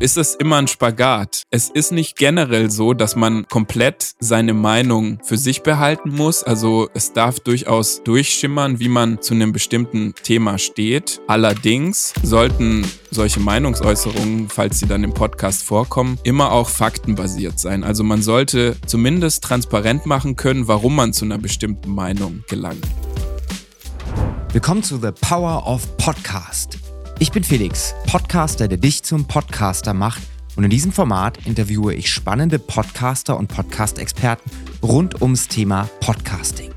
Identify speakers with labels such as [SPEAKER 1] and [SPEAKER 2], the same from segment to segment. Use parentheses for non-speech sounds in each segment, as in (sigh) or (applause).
[SPEAKER 1] ist es immer ein Spagat. Es ist nicht generell so, dass man komplett seine Meinung für sich behalten muss. Also es darf durchaus durchschimmern, wie man zu einem bestimmten Thema steht. Allerdings sollten solche Meinungsäußerungen, falls sie dann im Podcast vorkommen, immer auch faktenbasiert sein. Also man sollte zumindest transparent machen können, warum man zu einer bestimmten Meinung gelangt.
[SPEAKER 2] Willkommen zu The Power of Podcast. Ich bin Felix, Podcaster, der dich zum Podcaster macht. Und in diesem Format interviewe ich spannende Podcaster und Podcast-Experten rund ums Thema Podcasting.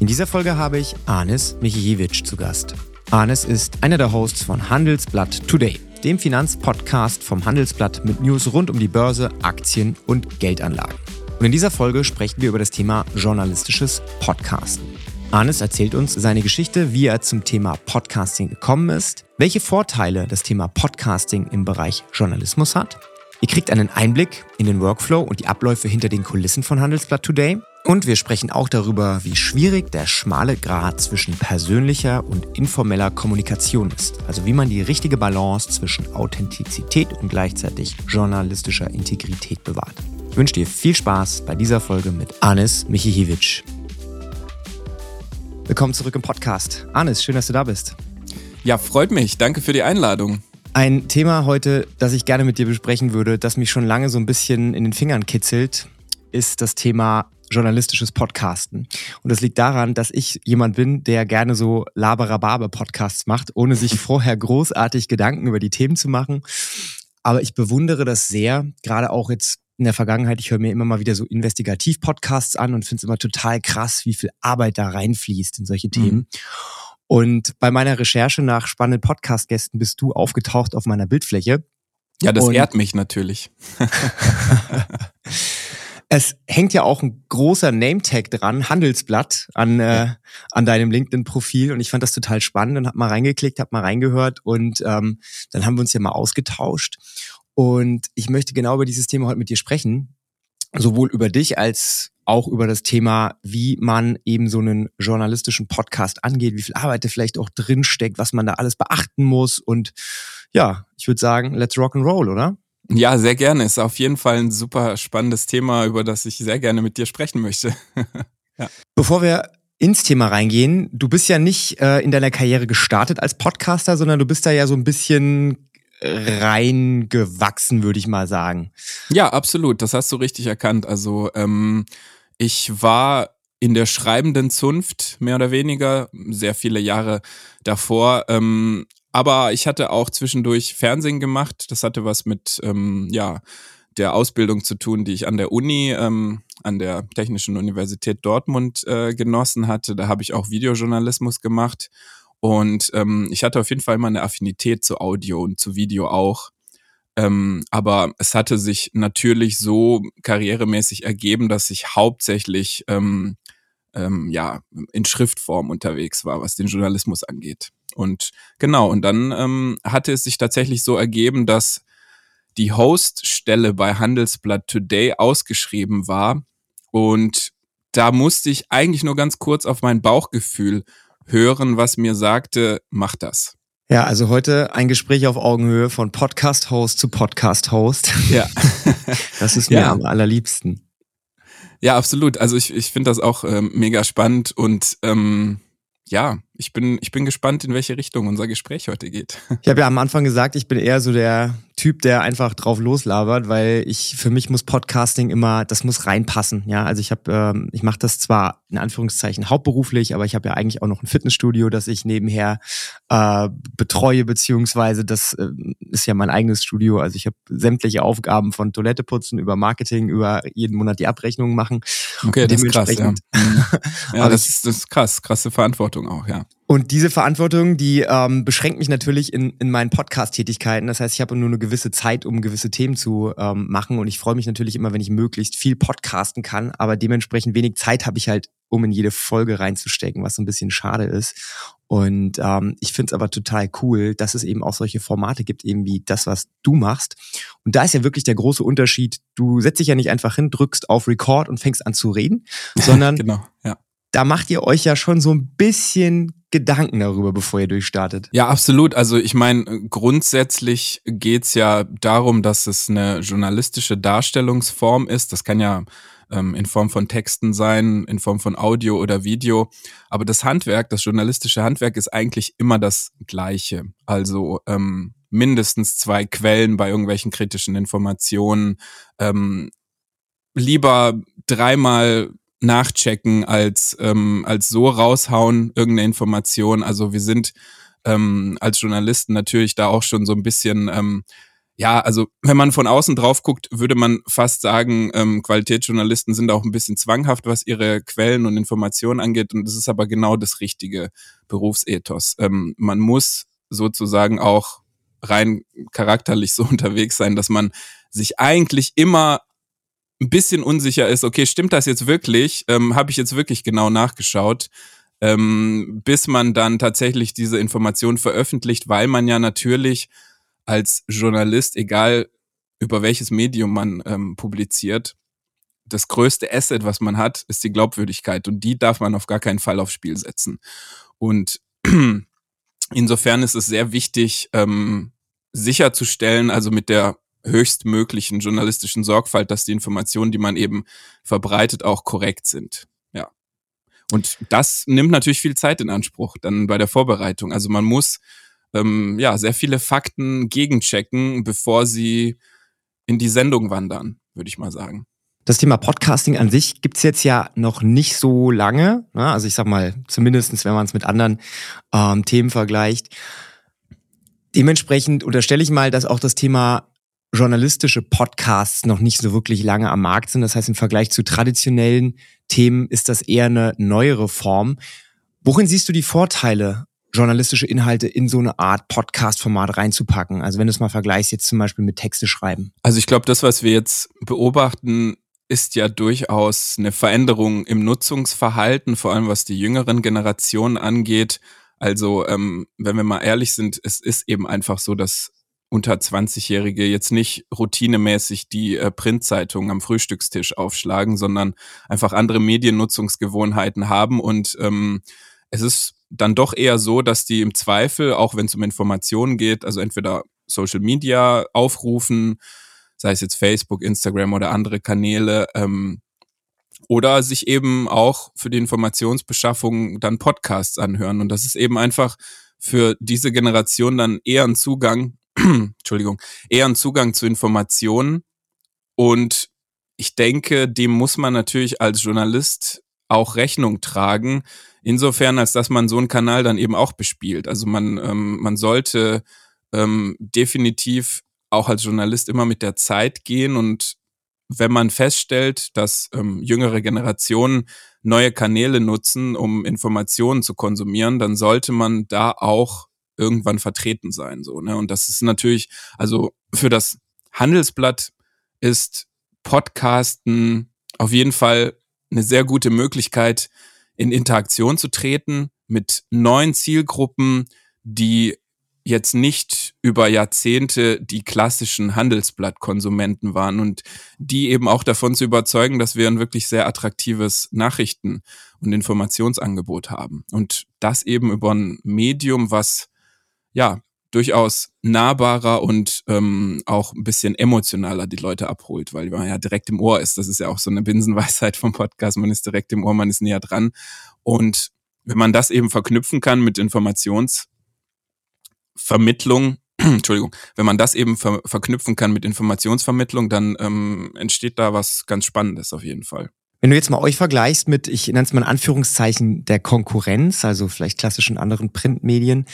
[SPEAKER 2] In dieser Folge habe ich Anis Michiewicz zu Gast. Anis ist einer der Hosts von Handelsblatt Today, dem Finanzpodcast vom Handelsblatt mit News rund um die Börse, Aktien und Geldanlagen. Und in dieser Folge sprechen wir über das Thema journalistisches Podcasten. Arnes erzählt uns seine Geschichte, wie er zum Thema Podcasting gekommen ist, welche Vorteile das Thema Podcasting im Bereich Journalismus hat. Ihr kriegt einen Einblick in den Workflow und die Abläufe hinter den Kulissen von Handelsblatt Today. Und wir sprechen auch darüber, wie schwierig der schmale Grad zwischen persönlicher und informeller Kommunikation ist. Also wie man die richtige Balance zwischen Authentizität und gleichzeitig journalistischer Integrität bewahrt. Ich wünsche dir viel Spaß bei dieser Folge mit Anis Michihiewicz. Willkommen zurück im Podcast. Anis, schön, dass du da bist.
[SPEAKER 1] Ja, freut mich. Danke für die Einladung.
[SPEAKER 2] Ein Thema heute, das ich gerne mit dir besprechen würde, das mich schon lange so ein bisschen in den Fingern kitzelt, ist das Thema journalistisches Podcasten. Und das liegt daran, dass ich jemand bin, der gerne so Laberababe-Podcasts macht, ohne sich (laughs) vorher großartig Gedanken über die Themen zu machen. Aber ich bewundere das sehr, gerade auch jetzt in der Vergangenheit, ich höre mir immer mal wieder so Investigativ-Podcasts an und finde es immer total krass, wie viel Arbeit da reinfließt in solche Themen. Mhm. Und bei meiner Recherche nach spannenden Podcast-Gästen bist du aufgetaucht auf meiner Bildfläche.
[SPEAKER 1] Ja, das und ehrt mich natürlich. (laughs) (laughs)
[SPEAKER 2] es hängt ja auch ein großer Name-Tag dran, Handelsblatt, an, äh, an deinem LinkedIn-Profil. Und ich fand das total spannend und hab mal reingeklickt, hab mal reingehört und ähm, dann haben wir uns ja mal ausgetauscht. Und ich möchte genau über dieses Thema heute mit dir sprechen. Sowohl über dich als auch über das Thema, wie man eben so einen journalistischen Podcast angeht, wie viel Arbeit da vielleicht auch drinsteckt, was man da alles beachten muss. Und ja, ich würde sagen, let's rock and roll, oder?
[SPEAKER 1] Ja, sehr gerne. Ist auf jeden Fall ein super spannendes Thema, über das ich sehr gerne mit dir sprechen möchte. (laughs)
[SPEAKER 2] ja. Bevor wir ins Thema reingehen, du bist ja nicht äh, in deiner Karriere gestartet als Podcaster, sondern du bist da ja so ein bisschen reingewachsen, würde ich mal sagen.
[SPEAKER 1] Ja, absolut. Das hast du richtig erkannt. Also ähm, ich war in der schreibenden Zunft mehr oder weniger sehr viele Jahre davor. Ähm, aber ich hatte auch zwischendurch Fernsehen gemacht. Das hatte was mit ähm, ja der Ausbildung zu tun, die ich an der Uni, ähm, an der Technischen Universität Dortmund äh, genossen hatte. Da habe ich auch Videojournalismus gemacht und ähm, ich hatte auf jeden Fall immer eine Affinität zu Audio und zu Video auch. Ähm, aber es hatte sich natürlich so karrieremäßig ergeben, dass ich hauptsächlich ähm, ähm, ja in Schriftform unterwegs war, was den Journalismus angeht. Und genau, und dann ähm, hatte es sich tatsächlich so ergeben, dass die Hoststelle bei Handelsblatt Today ausgeschrieben war. Und da musste ich eigentlich nur ganz kurz auf mein Bauchgefühl hören, was mir sagte, mach das.
[SPEAKER 2] Ja, also heute ein Gespräch auf Augenhöhe von Podcast-Host zu Podcast-Host. Ja. (laughs) das ist mir ja. am allerliebsten.
[SPEAKER 1] Ja, absolut. Also ich, ich finde das auch ähm, mega spannend und ähm, ja, ich bin, ich bin gespannt, in welche Richtung unser Gespräch heute geht. (laughs)
[SPEAKER 2] Ich habe ja am Anfang gesagt, ich bin eher so der Typ, der einfach drauf loslabert, weil ich für mich muss Podcasting immer, das muss reinpassen. Ja, also ich habe, ähm, ich mache das zwar in Anführungszeichen hauptberuflich, aber ich habe ja eigentlich auch noch ein Fitnessstudio, das ich nebenher äh, betreue, beziehungsweise das äh, ist ja mein eigenes Studio. Also ich habe sämtliche Aufgaben von Toilette putzen über Marketing, über jeden Monat die Abrechnung machen.
[SPEAKER 1] Okay, das ist krass. Ja, (laughs) ja das, ist, das ist krass, krasse Verantwortung auch, ja.
[SPEAKER 2] Und diese Verantwortung, die ähm, beschränkt mich natürlich in, in meinen Podcast-Tätigkeiten. Das heißt, ich habe nur eine gewisse Zeit, um gewisse Themen zu ähm, machen. Und ich freue mich natürlich immer, wenn ich möglichst viel podcasten kann. Aber dementsprechend wenig Zeit habe ich halt, um in jede Folge reinzustecken, was so ein bisschen schade ist. Und ähm, ich finde es aber total cool, dass es eben auch solche Formate gibt, eben wie das, was du machst. Und da ist ja wirklich der große Unterschied. Du setzt dich ja nicht einfach hin, drückst auf Record und fängst an zu reden, (laughs) sondern
[SPEAKER 1] genau, ja.
[SPEAKER 2] Da macht ihr euch ja schon so ein bisschen Gedanken darüber, bevor ihr durchstartet.
[SPEAKER 1] Ja, absolut. Also ich meine, grundsätzlich geht's ja darum, dass es eine journalistische Darstellungsform ist. Das kann ja ähm, in Form von Texten sein, in Form von Audio oder Video. Aber das Handwerk, das journalistische Handwerk ist eigentlich immer das gleiche. Also ähm, mindestens zwei Quellen bei irgendwelchen kritischen Informationen. Ähm, lieber dreimal nachchecken als, ähm, als so raushauen, irgendeine Information. Also wir sind ähm, als Journalisten natürlich da auch schon so ein bisschen ähm, ja, also wenn man von außen drauf guckt, würde man fast sagen, ähm, Qualitätsjournalisten sind auch ein bisschen zwanghaft, was ihre Quellen und Informationen angeht. Und das ist aber genau das richtige Berufsethos. Ähm, man muss sozusagen auch rein charakterlich so (laughs) unterwegs sein, dass man sich eigentlich immer ein bisschen unsicher ist, okay, stimmt das jetzt wirklich? Ähm, Habe ich jetzt wirklich genau nachgeschaut? Ähm, bis man dann tatsächlich diese Information veröffentlicht, weil man ja natürlich als Journalist, egal über welches Medium man ähm, publiziert, das größte Asset, was man hat, ist die Glaubwürdigkeit und die darf man auf gar keinen Fall aufs Spiel setzen. Und (clears throat) insofern ist es sehr wichtig, ähm, sicherzustellen, also mit der höchstmöglichen journalistischen Sorgfalt, dass die Informationen, die man eben verbreitet, auch korrekt sind. Ja. Und das nimmt natürlich viel Zeit in Anspruch, dann bei der Vorbereitung. Also man muss ähm, ja, sehr viele Fakten gegenchecken, bevor sie in die Sendung wandern, würde ich mal sagen.
[SPEAKER 2] Das Thema Podcasting an sich gibt's jetzt ja noch nicht so lange. Ne? Also ich sag mal, zumindestens wenn man es mit anderen ähm, Themen vergleicht. Dementsprechend unterstelle ich mal, dass auch das Thema journalistische Podcasts noch nicht so wirklich lange am Markt sind. Das heißt, im Vergleich zu traditionellen Themen ist das eher eine neuere Form. Worin siehst du die Vorteile journalistische Inhalte in so eine Art Podcast-Format reinzupacken? Also wenn du es mal vergleichst jetzt zum Beispiel mit Texte schreiben.
[SPEAKER 1] Also ich glaube, das, was wir jetzt beobachten, ist ja durchaus eine Veränderung im Nutzungsverhalten, vor allem was die jüngeren Generationen angeht. Also ähm, wenn wir mal ehrlich sind, es ist eben einfach so, dass unter 20-Jährige jetzt nicht routinemäßig die äh, Printzeitung am Frühstückstisch aufschlagen, sondern einfach andere Mediennutzungsgewohnheiten haben und ähm, es ist dann doch eher so, dass die im Zweifel, auch wenn es um Informationen geht, also entweder Social Media aufrufen, sei es jetzt Facebook, Instagram oder andere Kanäle, ähm, oder sich eben auch für die Informationsbeschaffung dann Podcasts anhören. Und das ist eben einfach für diese Generation dann eher ein Zugang, (clears throat) Entschuldigung, eher ein Zugang zu Informationen. Und ich denke, dem muss man natürlich als Journalist auch Rechnung tragen, Insofern, als dass man so einen Kanal dann eben auch bespielt. Also man, ähm, man sollte ähm, definitiv auch als Journalist immer mit der Zeit gehen und wenn man feststellt, dass ähm, jüngere Generationen neue Kanäle nutzen, um Informationen zu konsumieren, dann sollte man da auch irgendwann vertreten sein. So, ne? Und das ist natürlich, also für das Handelsblatt ist Podcasten auf jeden Fall eine sehr gute Möglichkeit, in Interaktion zu treten mit neuen Zielgruppen, die jetzt nicht über Jahrzehnte die klassischen Handelsblattkonsumenten waren und die eben auch davon zu überzeugen, dass wir ein wirklich sehr attraktives Nachrichten- und Informationsangebot haben. Und das eben über ein Medium, was ja durchaus nahbarer und ähm, auch ein bisschen emotionaler die Leute abholt, weil man ja direkt im Ohr ist. Das ist ja auch so eine Binsenweisheit vom Podcast. Man ist direkt im Ohr, man ist näher dran. Und wenn man das eben verknüpfen kann mit Informationsvermittlung, (clears throat) Entschuldigung, wenn man das eben ver verknüpfen kann mit Informationsvermittlung, dann ähm, entsteht da was ganz Spannendes auf jeden Fall.
[SPEAKER 2] Wenn du jetzt mal euch vergleichst mit, ich nenne es mal in Anführungszeichen, der Konkurrenz, also vielleicht klassischen anderen Printmedien,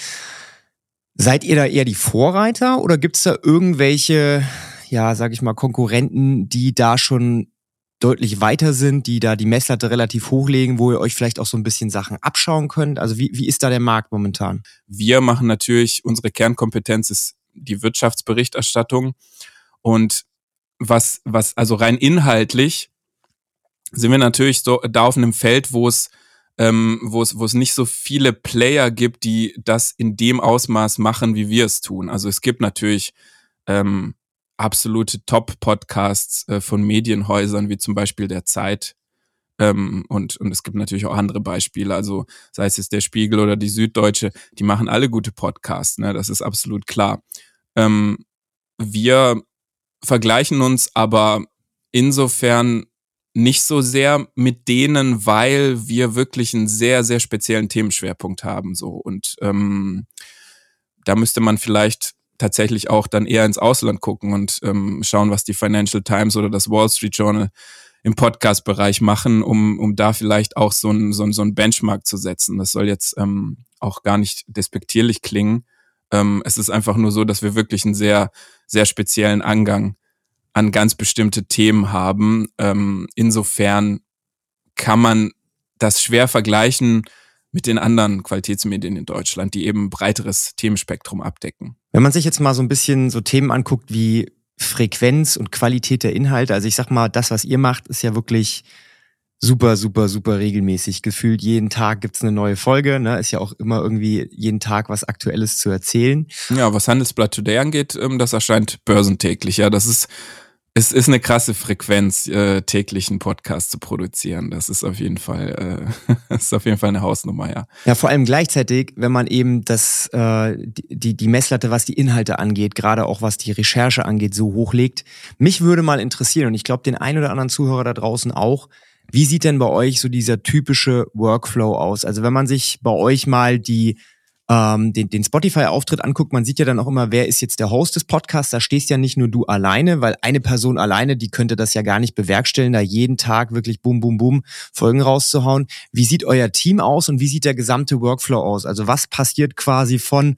[SPEAKER 2] Seid ihr da eher die Vorreiter oder gibt es da irgendwelche, ja, sag ich mal, Konkurrenten, die da schon deutlich weiter sind, die da die Messlatte relativ hochlegen, wo ihr euch vielleicht auch so ein bisschen Sachen abschauen könnt? Also wie, wie ist da der Markt momentan?
[SPEAKER 1] Wir machen natürlich, unsere Kernkompetenz ist die Wirtschaftsberichterstattung und was, was, also rein inhaltlich sind wir natürlich so da auf einem Feld, wo es ähm, wo es wo es nicht so viele Player gibt, die das in dem Ausmaß machen, wie wir es tun. Also es gibt natürlich ähm, absolute Top-Podcasts äh, von Medienhäusern wie zum Beispiel der Zeit, Ähm, und, und es gibt natürlich auch andere Beispiele, also sei es jetzt der Spiegel oder die Süddeutsche, die machen alle gute Podcasts, ne? das ist absolut klar. Ähm, wir vergleichen uns aber insofern nicht so sehr mit denen, weil wir wirklich einen sehr, sehr speziellen Themenschwerpunkt haben. So. Und ähm, da müsste man vielleicht tatsächlich auch dann eher ins Ausland gucken und ähm, schauen, was die Financial Times oder das Wall Street Journal im Podcast-Bereich machen, um, um da vielleicht auch so ein, so, ein, so ein Benchmark zu setzen. Das soll jetzt ähm, auch gar nicht despektierlich klingen. Ähm, es ist einfach nur so, dass wir wirklich einen sehr, sehr speziellen Angang an ganz bestimmte Themen haben. Ähm, insofern kann man das schwer vergleichen mit den anderen Qualitätsmedien in Deutschland, die eben breiteres Themenspektrum abdecken.
[SPEAKER 2] Wenn man sich jetzt mal so ein bisschen so Themen anguckt wie Frequenz und Qualität der Inhalte, also ich sag mal, das, was ihr macht, ist ja wirklich super, super, super regelmäßig. Gefühlt jeden Tag gibt's eine neue Folge. Ne? Ist ja auch immer irgendwie jeden Tag was Aktuelles zu erzählen.
[SPEAKER 1] Ja, was Handelsblatt Today angeht, ähm, das erscheint börsentäglich. Ja, das ist es ist eine krasse Frequenz, äh, täglich einen Podcast zu produzieren. Das ist auf jeden Fall, äh, (laughs) ist auf jeden Fall eine Hausnummer, ja.
[SPEAKER 2] Ja, vor allem gleichzeitig, wenn man eben das, äh, die, die Messlatte, was die Inhalte angeht, gerade auch was die Recherche angeht, so hochlegt. Mich würde mal interessieren, und ich glaube den ein oder anderen Zuhörer da draußen auch, wie sieht denn bei euch so dieser typische Workflow aus? Also wenn man sich bei euch mal die ähm, den, den Spotify-Auftritt anguckt, man sieht ja dann auch immer, wer ist jetzt der Host des Podcasts. Da stehst ja nicht nur du alleine, weil eine Person alleine, die könnte das ja gar nicht bewerkstelligen, da jeden Tag wirklich bum, bum, bum Folgen rauszuhauen. Wie sieht euer Team aus und wie sieht der gesamte Workflow aus? Also was passiert quasi von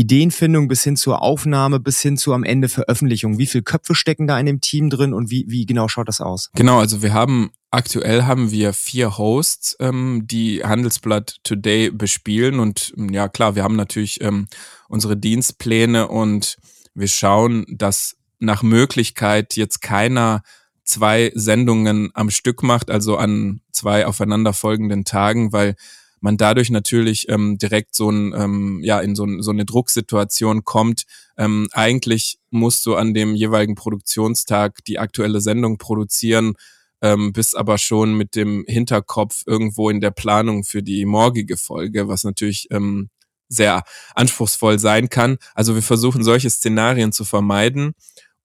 [SPEAKER 2] Ideenfindung bis hin zur Aufnahme, bis hin zu am Ende Veröffentlichung. Wie viele Köpfe stecken da in dem Team drin und wie, wie genau schaut das aus?
[SPEAKER 1] Genau, also wir haben aktuell haben wir vier Hosts, ähm, die Handelsblatt Today bespielen und ähm, ja klar, wir haben natürlich ähm, unsere Dienstpläne und wir schauen, dass nach Möglichkeit jetzt keiner zwei Sendungen am Stück macht, also an zwei aufeinanderfolgenden Tagen, weil man dadurch natürlich ähm, direkt so ein ähm, ja in so, ein, so eine Drucksituation kommt. Ähm, eigentlich musst du an dem jeweiligen Produktionstag die aktuelle Sendung produzieren, ähm, bist aber schon mit dem Hinterkopf irgendwo in der Planung für die morgige Folge, was natürlich ähm, sehr anspruchsvoll sein kann. Also wir versuchen solche Szenarien zu vermeiden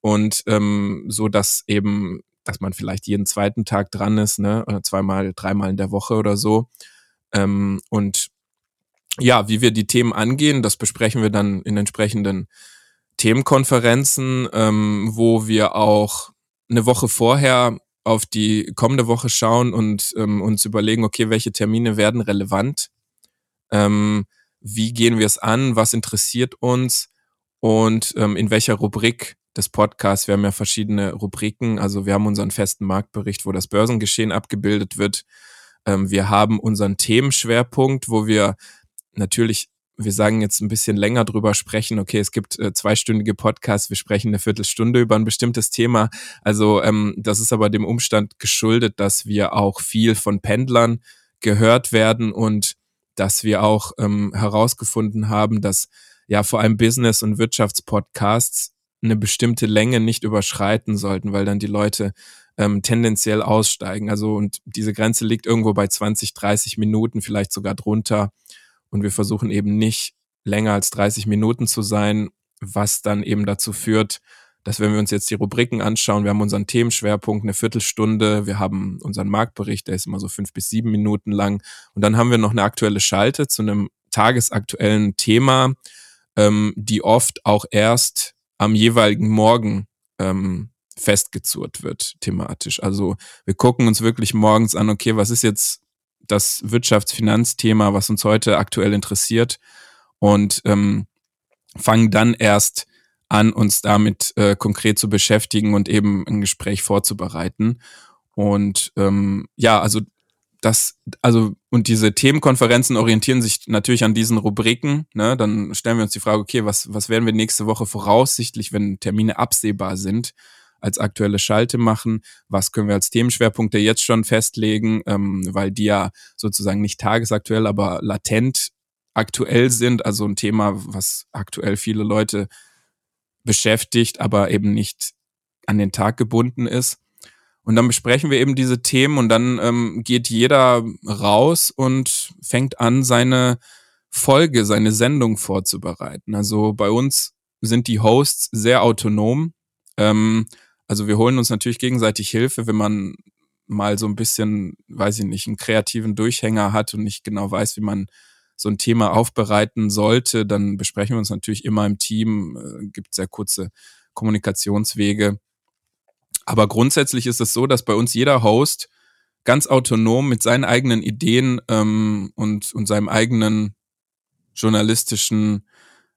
[SPEAKER 1] und ähm, so dass eben dass man vielleicht jeden zweiten Tag dran ist, ne, oder zweimal, dreimal in der Woche oder so. Ähm, und ja, wie wir die Themen angehen, das besprechen wir dann in entsprechenden Themenkonferenzen, ähm, wo wir auch eine Woche vorher auf die kommende Woche schauen und ähm, uns überlegen, okay, welche Termine werden relevant, ähm, wie gehen wir es an, was interessiert uns? Und ähm, in welcher Rubrik des Podcasts. Wir haben ja verschiedene Rubriken, also wir haben unseren festen Marktbericht, wo das Börsengeschehen abgebildet wird ähm, wir haben unseren Themenschwerpunkt, wo wir natürlich wir sagen jetzt ein bisschen länger drüber sprechen. Okay, es gibt äh, zweistündige Podcasts, wir sprechen eine Viertelstunde über ein bestimmtes Thema. Also ähm, das ist aber dem Umstand geschuldet, dass wir auch viel von Pendlern gehört werden und dass wir auch ähm, herausgefunden haben, dass ja vor allem Business- und Wirtschaftspodcasts eine bestimmte Länge nicht überschreiten sollten, weil dann die Leute ähm, tendenziell aussteigen. Also und diese Grenze liegt irgendwo bei 20, 30 Minuten, vielleicht sogar drunter. Und wir versuchen eben nicht länger als 30 Minuten zu sein, was dann eben dazu führt, dass wenn wir uns jetzt die Rubriken anschauen, wir haben unseren Themenschwerpunkt eine Viertelstunde, wir haben unseren Marktbericht, der ist immer so fünf bis sieben Minuten lang. Und dann haben wir noch eine aktuelle Schalte zu einem tagesaktuellen Thema, ähm, die oft auch erst am jeweiligen Morgen ähm, festgezurrt wird thematisch. Also wir gucken uns wirklich morgens an, okay, was ist jetzt das Wirtschaftsfinanzthema, was uns heute aktuell interessiert und ähm, fangen dann erst an, uns damit äh, konkret zu beschäftigen und eben ein Gespräch vorzubereiten. Und ähm, ja, also das, also, und diese Themenkonferenzen orientieren sich natürlich an diesen Rubriken. Ne? Dann stellen wir uns die Frage, okay, was, was werden wir nächste Woche voraussichtlich, wenn Termine absehbar sind, als aktuelle Schalte machen, was können wir als Themenschwerpunkte jetzt schon festlegen, ähm, weil die ja sozusagen nicht tagesaktuell, aber latent aktuell sind, also ein Thema, was aktuell viele Leute beschäftigt, aber eben nicht an den Tag gebunden ist. Und dann besprechen wir eben diese Themen und dann ähm, geht jeder raus und fängt an, seine Folge, seine Sendung vorzubereiten. Also bei uns sind die Hosts sehr autonom. Ähm, also wir holen uns natürlich gegenseitig Hilfe, wenn man mal so ein bisschen, weiß ich nicht, einen kreativen Durchhänger hat und nicht genau weiß, wie man so ein Thema aufbereiten sollte, dann besprechen wir uns natürlich immer im Team, äh, gibt sehr kurze Kommunikationswege. Aber grundsätzlich ist es so, dass bei uns jeder Host ganz autonom mit seinen eigenen Ideen ähm, und, und seinem eigenen journalistischen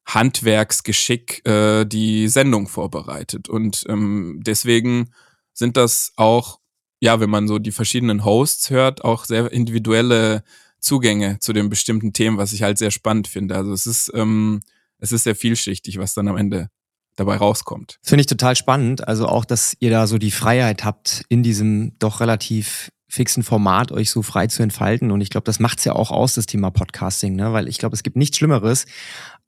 [SPEAKER 1] Handwerksgeschick äh, die Sendung vorbereitet. Und ähm, deswegen sind das auch, ja, wenn man so die verschiedenen Hosts hört, auch sehr individuelle Zugänge zu den bestimmten Themen, was ich halt sehr spannend finde. Also es ist, ähm, es ist sehr vielschichtig, was dann am Ende dabei rauskommt.
[SPEAKER 2] Finde ich total spannend. Also auch, dass ihr da so die Freiheit habt, in diesem doch relativ fixen Format euch so frei zu entfalten. Und ich glaube, das macht's ja auch aus, das Thema Podcasting, ne? Weil ich glaube, es gibt nichts Schlimmeres,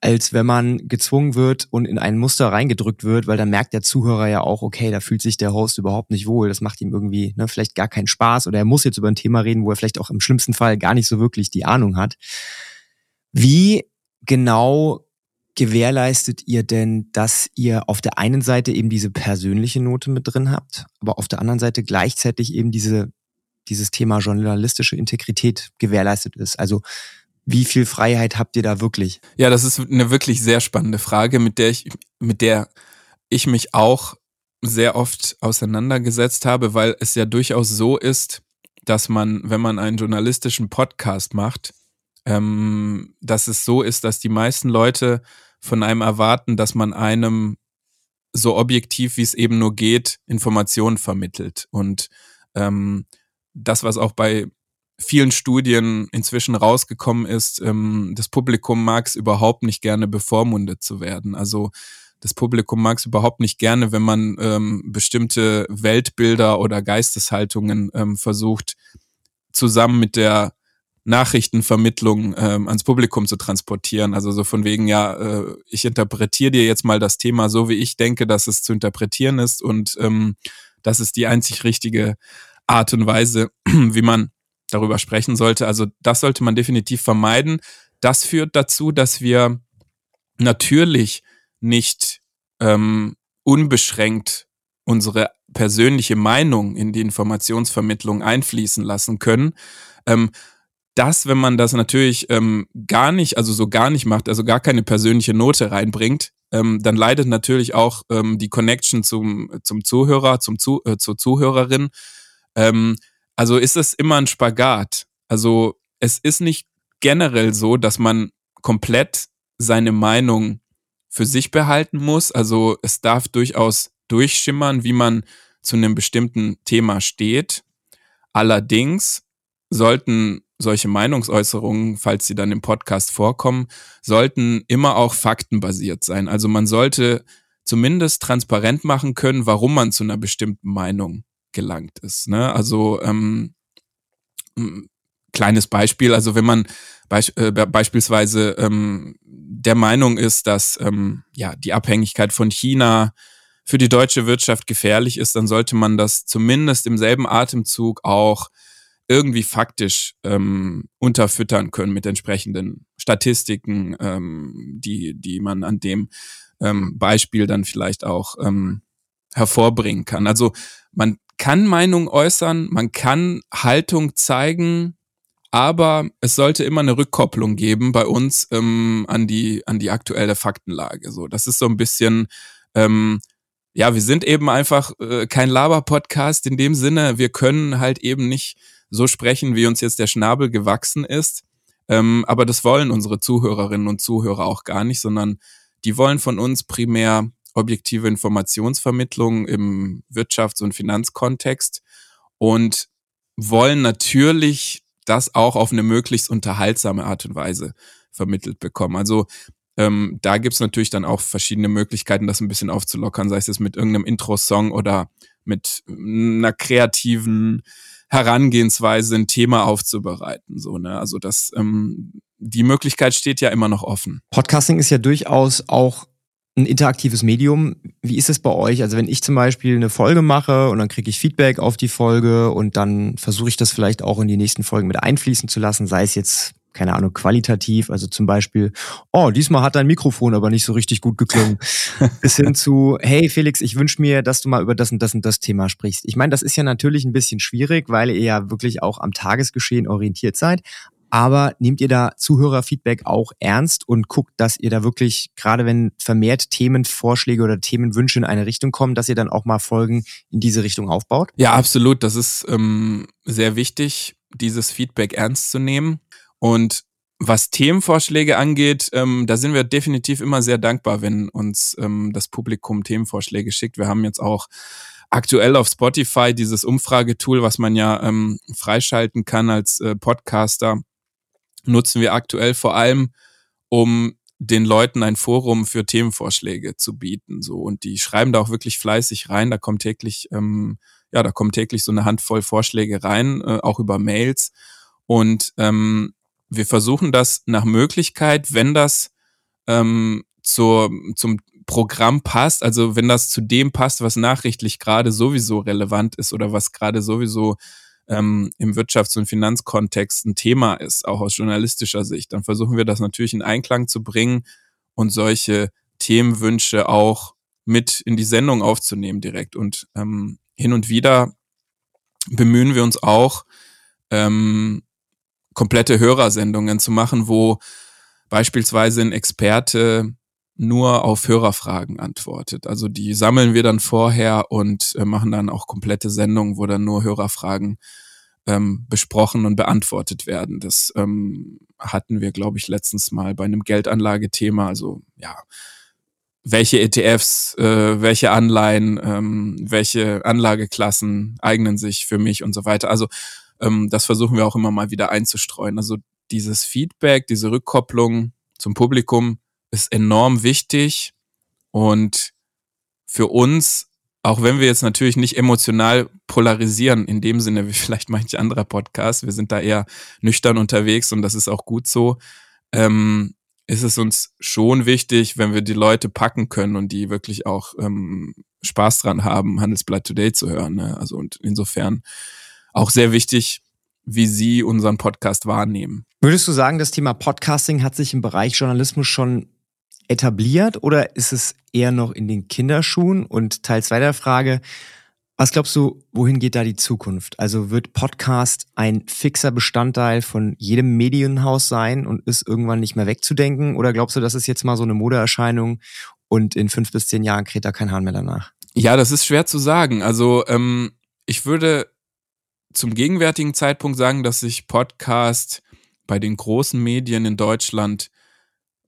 [SPEAKER 2] als wenn man gezwungen wird und in ein Muster reingedrückt wird, weil dann merkt der Zuhörer ja auch, okay, da fühlt sich der Host überhaupt nicht wohl. Das macht ihm irgendwie ne, vielleicht gar keinen Spaß oder er muss jetzt über ein Thema reden, wo er vielleicht auch im schlimmsten Fall gar nicht so wirklich die Ahnung hat. Wie genau gewährleistet ihr denn, dass ihr auf der einen Seite eben diese persönliche Note mit drin habt, aber auf der anderen Seite gleichzeitig eben diese, dieses Thema journalistische Integrität gewährleistet ist? Also wie viel Freiheit habt ihr da wirklich?
[SPEAKER 1] Ja, das ist eine wirklich sehr spannende Frage, mit der ich, mit der ich mich auch sehr oft auseinandergesetzt habe, weil es ja durchaus so ist, dass man, wenn man einen journalistischen Podcast macht, ähm, dass es so ist, dass die meisten Leute von einem erwarten, dass man einem so objektiv, wie es eben nur geht, Informationen vermittelt. Und ähm, das, was auch bei vielen Studien inzwischen rausgekommen ist, ähm, das Publikum mag es überhaupt nicht gerne bevormundet zu werden. Also das Publikum mag es überhaupt nicht gerne, wenn man ähm, bestimmte Weltbilder oder Geisteshaltungen ähm, versucht, zusammen mit der Nachrichtenvermittlung ähm, ans Publikum zu transportieren. Also so von wegen, ja, äh, ich interpretiere dir jetzt mal das Thema so, wie ich denke, dass es zu interpretieren ist und ähm, das ist die einzig richtige Art und Weise, (clears throat) wie man darüber sprechen sollte. Also das sollte man definitiv vermeiden. Das führt dazu, dass wir natürlich nicht ähm, unbeschränkt unsere persönliche Meinung in die Informationsvermittlung einfließen lassen können. Ähm, das, wenn man das natürlich ähm, gar nicht, also so gar nicht macht, also gar keine persönliche Note reinbringt, ähm, dann leidet natürlich auch ähm, die Connection zum, zum Zuhörer, zum Zu, äh, zur Zuhörerin. Ähm, also ist es immer ein Spagat. Also es ist nicht generell so, dass man komplett seine Meinung für sich behalten muss. Also es darf durchaus durchschimmern, wie man zu einem bestimmten Thema steht. Allerdings sollten solche Meinungsäußerungen, falls sie dann im Podcast vorkommen, sollten immer auch faktenbasiert sein. Also man sollte zumindest transparent machen können, warum man zu einer bestimmten Meinung gelangt ist. Ne? Also ähm, kleines Beispiel, also wenn man beisch, äh, beispielsweise ähm, der Meinung ist, dass ähm, ja die Abhängigkeit von China für die deutsche Wirtschaft gefährlich ist, dann sollte man das zumindest im selben Atemzug auch irgendwie faktisch ähm, unterfüttern können mit entsprechenden Statistiken, ähm, die, die man an dem ähm, Beispiel dann vielleicht auch ähm, hervorbringen kann. Also man kann Meinung äußern, man kann Haltung zeigen, aber es sollte immer eine Rückkopplung geben bei uns ähm, an die an die aktuelle Faktenlage. So, das ist so ein bisschen ähm, ja, wir sind eben einfach äh, kein Laber-Podcast in dem Sinne. Wir können halt eben nicht so sprechen, wie uns jetzt der Schnabel gewachsen ist. Ähm, aber das wollen unsere Zuhörerinnen und Zuhörer auch gar nicht, sondern die wollen von uns primär objektive Informationsvermittlung im Wirtschafts- und Finanzkontext und wollen natürlich das auch auf eine möglichst unterhaltsame Art und Weise vermittelt bekommen. Also ähm, da gibt's natürlich dann auch verschiedene Möglichkeiten, das ein bisschen aufzulockern, sei es jetzt mit irgendeinem Intro-Song oder mit einer kreativen Herangehensweise, ein Thema aufzubereiten. So, ne? Also das, ähm, die Möglichkeit steht ja immer noch offen.
[SPEAKER 2] Podcasting ist ja durchaus auch ein interaktives Medium. Wie ist es bei euch? Also wenn ich zum Beispiel eine Folge mache und dann kriege ich Feedback auf die Folge und dann versuche ich das vielleicht auch in die nächsten Folgen mit einfließen zu lassen, sei es jetzt keine Ahnung, qualitativ, also zum Beispiel, oh, diesmal hat dein Mikrofon aber nicht so richtig gut geklungen, (laughs) bis hin zu, hey Felix, ich wünsche mir, dass du mal über das und das und das Thema sprichst. Ich meine, das ist ja natürlich ein bisschen schwierig, weil ihr ja wirklich auch am Tagesgeschehen orientiert seid, aber nehmt ihr da Zuhörerfeedback auch ernst und guckt, dass ihr da wirklich, gerade wenn vermehrt Themenvorschläge oder Themenwünsche in eine Richtung kommen, dass ihr dann auch mal Folgen in diese Richtung aufbaut?
[SPEAKER 1] Ja, absolut. Das ist ähm, sehr wichtig, dieses Feedback ernst zu nehmen. Und was Themenvorschläge angeht, ähm, da sind wir definitiv immer sehr dankbar, wenn uns ähm, das Publikum Themenvorschläge schickt. Wir haben jetzt auch aktuell auf Spotify dieses Umfragetool, was man ja ähm, freischalten kann als äh, Podcaster, nutzen wir aktuell vor allem, um den Leuten ein Forum für Themenvorschläge zu bieten. So und die schreiben da auch wirklich fleißig rein. Da kommt täglich, ähm, ja, da kommt täglich so eine Handvoll Vorschläge rein, äh, auch über Mails. Und ähm, wir versuchen das nach Möglichkeit, wenn das ähm, zur, zum Programm passt, also wenn das zu dem passt, was nachrichtlich gerade sowieso relevant ist oder was gerade sowieso ähm, im Wirtschafts- und Finanzkontext ein Thema ist, auch aus journalistischer Sicht, dann versuchen wir das natürlich in Einklang zu bringen und solche Themenwünsche auch mit in die Sendung aufzunehmen direkt. Und ähm, hin und wieder bemühen wir uns auch, ähm, komplette Hörersendungen zu machen, wo beispielsweise ein Experte nur auf Hörerfragen antwortet. Also die sammeln wir dann vorher und äh, machen dann auch komplette Sendungen, wo dann nur Hörerfragen ähm, besprochen und beantwortet werden. Das ähm, hatten wir, glaube ich, letztens mal bei einem Geldanlagethema. Also ja, welche ETFs, äh, welche Anleihen, ähm, welche Anlageklassen eignen sich für mich und so weiter. Also ähm, das versuchen wir auch immer mal wieder einzustreuen. Also dieses Feedback, diese Rückkopplung zum Publikum ist enorm wichtig und für uns, auch wenn wir jetzt natürlich nicht emotional polarisieren, in dem Sinne wie (laughs) vielleicht manche anderer Podcasts, wir sind da eher nüchtern unterwegs und das ist auch gut so, ähm, ist es uns schon wichtig, wenn wir die Leute packen können und die wirklich auch ähm, Spaß dran haben, Handelsblatt Today zu hören. Ne? Also und insofern auch sehr wichtig, wie Sie unseren Podcast wahrnehmen.
[SPEAKER 2] Würdest du sagen, das Thema Podcasting hat sich im Bereich Journalismus schon etabliert oder ist es eher noch in den Kinderschuhen? Und Teil zwei der Frage, was glaubst du, wohin geht da die Zukunft? Also wird Podcast ein fixer Bestandteil von jedem Medienhaus sein und ist irgendwann nicht mehr wegzudenken? Oder glaubst du, das ist jetzt mal so eine Modeerscheinung und in fünf bis zehn Jahren kräht da kein Hahn mehr danach?
[SPEAKER 1] Ja, das ist schwer zu sagen. Also ähm, ich würde zum gegenwärtigen Zeitpunkt sagen, dass sich Podcast bei den großen Medien in Deutschland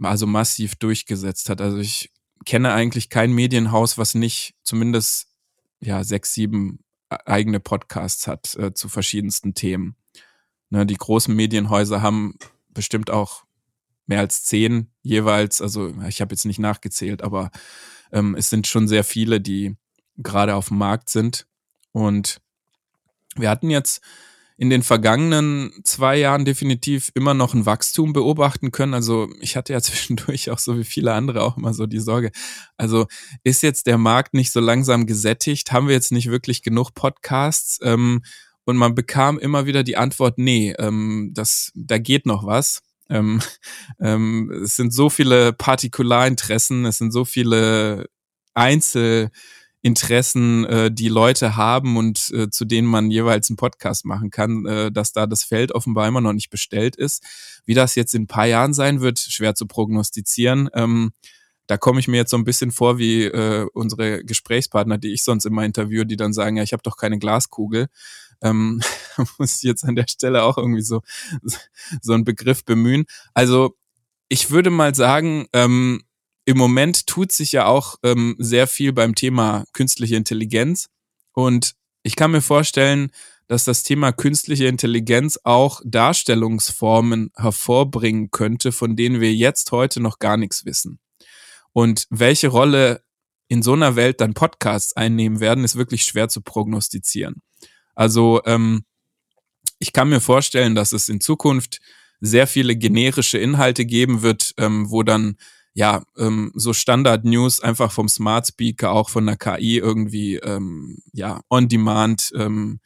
[SPEAKER 1] also massiv durchgesetzt hat. Also ich kenne eigentlich kein Medienhaus, was nicht zumindest ja sechs, sieben e-, eigene Podcasts hat äh, zu verschiedensten Themen. Ne, die großen Medienhäuser haben bestimmt auch mehr als zehn jeweils. Also ich habe jetzt nicht nachgezählt, aber ähm, es sind schon sehr viele, die gerade auf dem Markt sind. Und wir hatten jetzt in den vergangenen zwei Jahren definitiv immer noch ein Wachstum beobachten können. Also ich hatte ja (laughs) zwischendurch auch so wie viele andere auch immer so die Sorge. Also ist jetzt der Markt nicht so langsam gesättigt? Haben wir jetzt nicht wirklich genug Podcasts? Ähm, und man bekam immer wieder die Antwort, nee, ähm, das, da geht noch was. Ähm, (laughs) ähm, es sind so viele Partikularinteressen, es sind so viele Einzel- Interessen äh, die Leute haben und äh, zu denen man jeweils einen Podcast machen kann, äh, dass da das Feld offenbar immer noch nicht bestellt ist. Wie das jetzt in ein paar Jahren sein wird, schwer zu prognostizieren. Ähm, da komme ich mir jetzt so ein bisschen vor wie äh, unsere Gesprächspartner, die ich sonst immer interviewe, die dann sagen, ja, ich habe doch keine Glaskugel. Ähm, (laughs) muss ich jetzt an der Stelle auch irgendwie so, so einen Begriff bemühen. Also ich würde mal sagen, ähm, im Moment tut sich ja auch ähm, sehr viel beim Thema künstliche Intelligenz. Und ich kann mir vorstellen, dass das Thema künstliche Intelligenz auch Darstellungsformen hervorbringen könnte, von denen wir jetzt heute noch gar nichts wissen. Und welche Rolle in so einer Welt dann Podcasts einnehmen werden, ist wirklich schwer zu prognostizieren. Also ähm, ich kann mir vorstellen, dass es in Zukunft sehr viele generische Inhalte geben wird, ähm, wo dann ja, ähm, so Standard-News einfach vom Smart Speaker, auch von der KI irgendwie, ähm, ja, on demand ähm,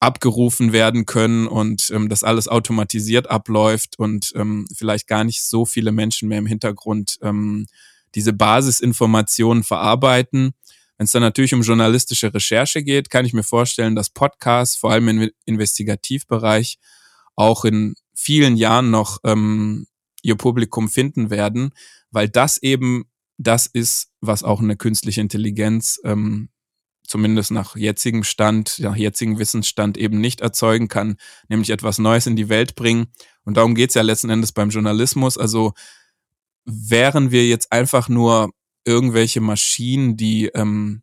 [SPEAKER 1] abgerufen werden können und ähm, das alles automatisiert abläuft und ähm, vielleicht gar nicht so viele Menschen mehr im Hintergrund ähm, diese Basisinformationen verarbeiten. Wenn es dann natürlich um journalistische Recherche geht, kann ich mir vorstellen, dass Podcasts, vor allem im Investigativbereich, auch in vielen Jahren noch ähm, ihr Publikum finden werden, weil das eben das ist, was auch eine künstliche Intelligenz ähm, zumindest nach jetzigem Stand, nach jetzigem Wissensstand eben nicht erzeugen kann, nämlich etwas Neues in die Welt bringen. Und darum geht's ja letzten Endes beim Journalismus. Also wären wir jetzt einfach nur irgendwelche Maschinen, die ähm,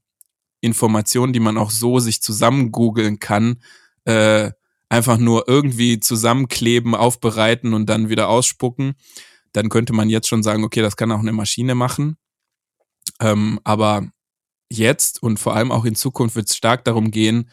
[SPEAKER 1] Informationen, die man auch so sich zusammen googeln kann, äh, einfach nur irgendwie zusammenkleben, aufbereiten und dann wieder ausspucken, dann könnte man jetzt schon sagen, okay, das kann auch eine Maschine machen. Ähm, aber jetzt und vor allem auch in Zukunft wird es stark darum gehen,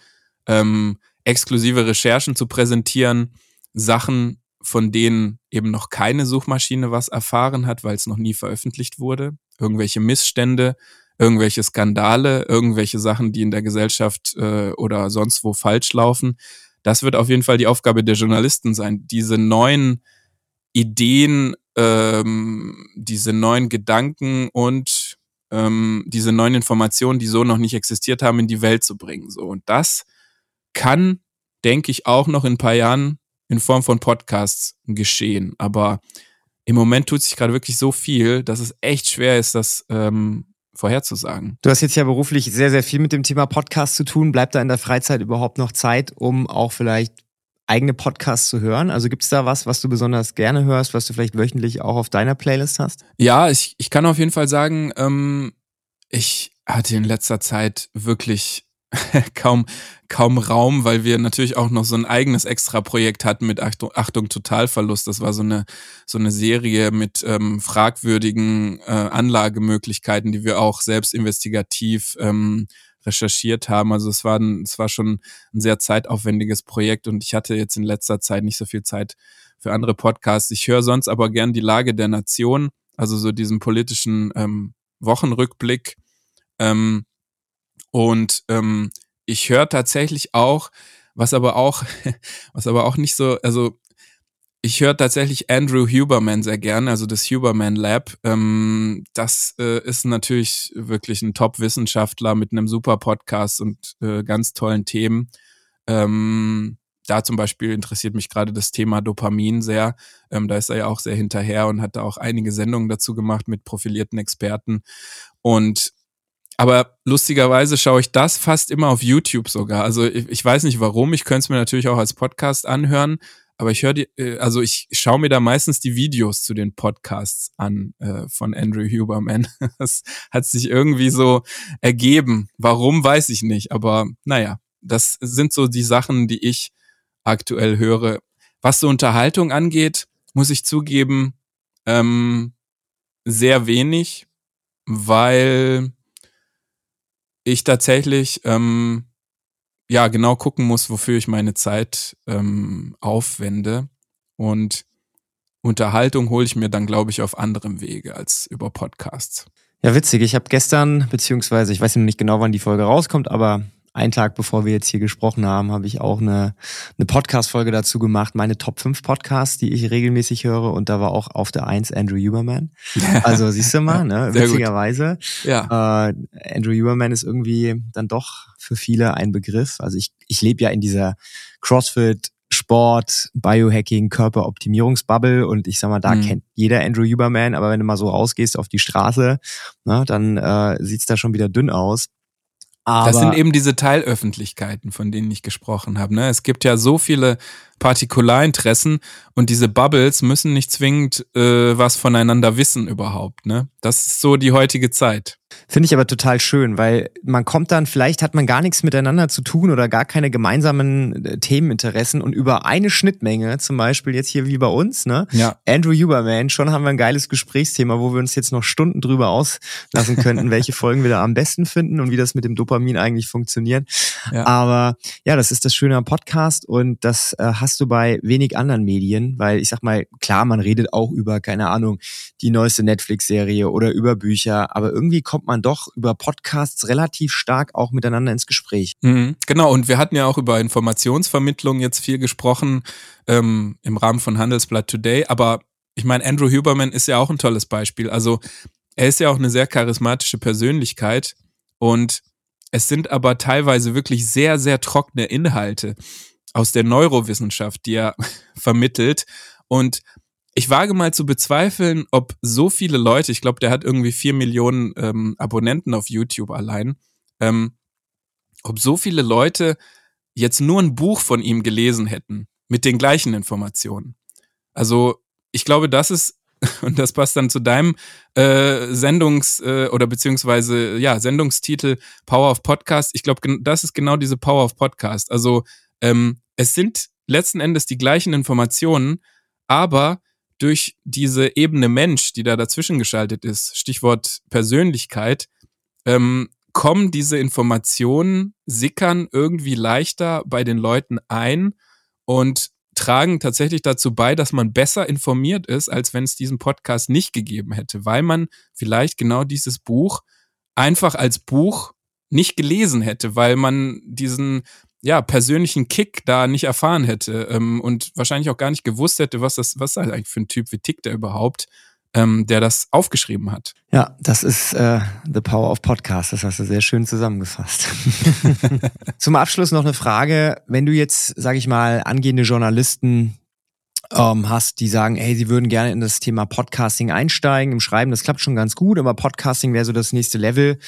[SPEAKER 1] ähm, exklusive Recherchen zu präsentieren, Sachen, von denen eben noch keine Suchmaschine was erfahren hat, weil es noch nie veröffentlicht wurde, irgendwelche Missstände, irgendwelche Skandale, irgendwelche Sachen, die in der Gesellschaft äh, oder sonst wo falsch laufen. Das wird auf jeden Fall die Aufgabe der Journalisten sein, diese neuen Ideen, ähm, diese neuen Gedanken und ähm, diese neuen Informationen, die so noch nicht existiert haben, in die Welt zu bringen. So und das kann, denke ich, auch noch in ein paar Jahren in Form von Podcasts geschehen. Aber im Moment tut sich gerade wirklich so viel, dass es echt schwer ist, das ähm, vorherzusagen.
[SPEAKER 2] Du hast jetzt ja beruflich sehr, sehr viel mit dem Thema Podcast zu tun. Bleibt da in der Freizeit überhaupt noch Zeit, um auch vielleicht eigene Podcasts zu hören? Also gibt es da was, was du besonders gerne hörst, was du vielleicht wöchentlich auch auf deiner Playlist hast?
[SPEAKER 1] Ja, ich, ich kann auf jeden Fall sagen, ähm, ich hatte in letzter Zeit wirklich (laughs) kaum, kaum Raum, weil wir natürlich auch noch so ein eigenes Extra-Projekt hatten mit Achtung, Achtung Totalverlust. Das war so eine, so eine Serie mit ähm, fragwürdigen äh, Anlagemöglichkeiten, die wir auch selbst investigativ ähm, recherchiert haben. Also es war, ein, es war schon ein sehr zeitaufwendiges Projekt und ich hatte jetzt in letzter Zeit nicht so viel Zeit für andere Podcasts. Ich höre sonst aber gern die Lage der Nation, also so diesen politischen ähm, Wochenrückblick. Ähm, und ähm, ich höre tatsächlich auch, was aber auch, (laughs) was aber auch nicht so, also ich höre tatsächlich Andrew Huberman sehr gern, also das Huberman Lab. Ähm, das äh, ist natürlich wirklich ein Top-Wissenschaftler mit einem super Podcast und äh, ganz tollen Themen. Ähm, da zum Beispiel interessiert mich gerade das Thema Dopamin sehr. Ähm, da ist er ja auch sehr hinterher und hat da auch einige Sendungen dazu gemacht mit profilierten Experten. Und aber lustigerweise schaue ich das fast immer auf YouTube sogar. Also ich, ich weiß nicht warum. Ich könnte es mir natürlich auch als Podcast anhören. Aber ich höre die, äh, also ich schaue mir da meistens die Videos zu den Podcasts an äh, von Andrew Huberman. (laughs) Das hat sich irgendwie so ergeben. Warum, weiß ich nicht. Aber naja, das sind so die Sachen, die ich aktuell höre. Was so Unterhaltung angeht, muss ich zugeben, ähm, sehr wenig, weil ich tatsächlich ähm, ja genau gucken muss, wofür ich meine Zeit ähm, aufwende. Und Unterhaltung hole ich mir dann, glaube ich, auf anderem Wege als über Podcasts.
[SPEAKER 2] Ja, witzig. Ich habe gestern, beziehungsweise ich weiß nicht genau, wann die Folge rauskommt, aber einen Tag bevor wir jetzt hier gesprochen haben, habe ich auch eine, eine Podcast-Folge dazu gemacht, meine Top 5 Podcasts, die ich regelmäßig höre. Und da war auch auf der 1 Andrew Huberman. (laughs) Also siehst du mal, ne? witzigerweise. Ja. Äh, Andrew Huberman ist irgendwie dann doch für viele ein Begriff. Also ich, ich lebe ja in dieser CrossFit, Sport, Biohacking, Körperoptimierungsbubble und ich sag mal, da mhm. kennt jeder Andrew Huberman, aber wenn du mal so rausgehst auf die Straße, ne, dann äh, sieht's da schon wieder dünn aus.
[SPEAKER 1] Aber das sind eben diese Teilöffentlichkeiten, von denen ich gesprochen habe. Ne? Es gibt ja so viele Partikularinteressen und diese Bubbles müssen nicht zwingend äh, was voneinander wissen überhaupt. Ne? Das ist so die heutige Zeit.
[SPEAKER 2] Finde ich aber total schön, weil man kommt dann, vielleicht hat man gar nichts miteinander zu tun oder gar keine gemeinsamen äh, Themeninteressen und über eine Schnittmenge, zum Beispiel jetzt hier wie bei uns, ne? Ja. Andrew Huberman, schon haben wir ein geiles Gesprächsthema, wo wir uns jetzt noch Stunden drüber auslassen könnten, (laughs) welche Folgen wir da am besten finden und wie das mit dem Dopamin eigentlich funktioniert. Ja. Aber ja, das ist das Schöne am Podcast und das äh, hast hast du bei wenig anderen Medien, weil ich sag mal, klar, man redet auch über, keine Ahnung, die neueste Netflix-Serie oder über Bücher, aber irgendwie kommt man doch über Podcasts relativ stark auch miteinander ins Gespräch.
[SPEAKER 1] Mhm, genau, und wir hatten ja auch über Informationsvermittlung jetzt viel gesprochen ähm, im Rahmen von Handelsblatt Today, aber ich meine, Andrew Huberman ist ja auch ein tolles Beispiel. Also er ist ja auch eine sehr charismatische Persönlichkeit und es sind aber teilweise wirklich sehr, sehr trockene Inhalte aus der Neurowissenschaft, die er (laughs) vermittelt. Und ich wage mal zu bezweifeln, ob so viele Leute, ich glaube, der hat irgendwie vier Millionen ähm, Abonnenten auf YouTube allein, ähm, ob so viele Leute jetzt nur ein Buch von ihm gelesen hätten mit den gleichen Informationen. Also ich glaube, das ist (laughs) und das passt dann zu deinem äh, Sendungs- äh, oder beziehungsweise ja Sendungstitel Power of Podcast. Ich glaube, das ist genau diese Power of Podcast. Also ähm, es sind letzten Endes die gleichen Informationen, aber durch diese Ebene Mensch, die da dazwischen geschaltet ist, Stichwort Persönlichkeit, ähm, kommen diese Informationen, sickern irgendwie leichter bei den Leuten ein und tragen tatsächlich dazu bei, dass man besser informiert ist, als wenn es diesen Podcast nicht gegeben hätte, weil man vielleicht genau dieses Buch einfach als Buch nicht gelesen hätte, weil man diesen ja, persönlichen Kick da nicht erfahren hätte ähm, und wahrscheinlich auch gar nicht gewusst hätte, was das, was das eigentlich für ein Typ, wie tickt er überhaupt ähm, der das aufgeschrieben hat.
[SPEAKER 2] Ja, das ist äh, The Power of Podcast. Das hast du sehr schön zusammengefasst. (laughs) Zum Abschluss noch eine Frage. Wenn du jetzt, sag ich mal, angehende Journalisten ähm, hast, die sagen, hey, sie würden gerne in das Thema Podcasting einsteigen, im Schreiben, das klappt schon ganz gut, aber Podcasting wäre so das nächste Level.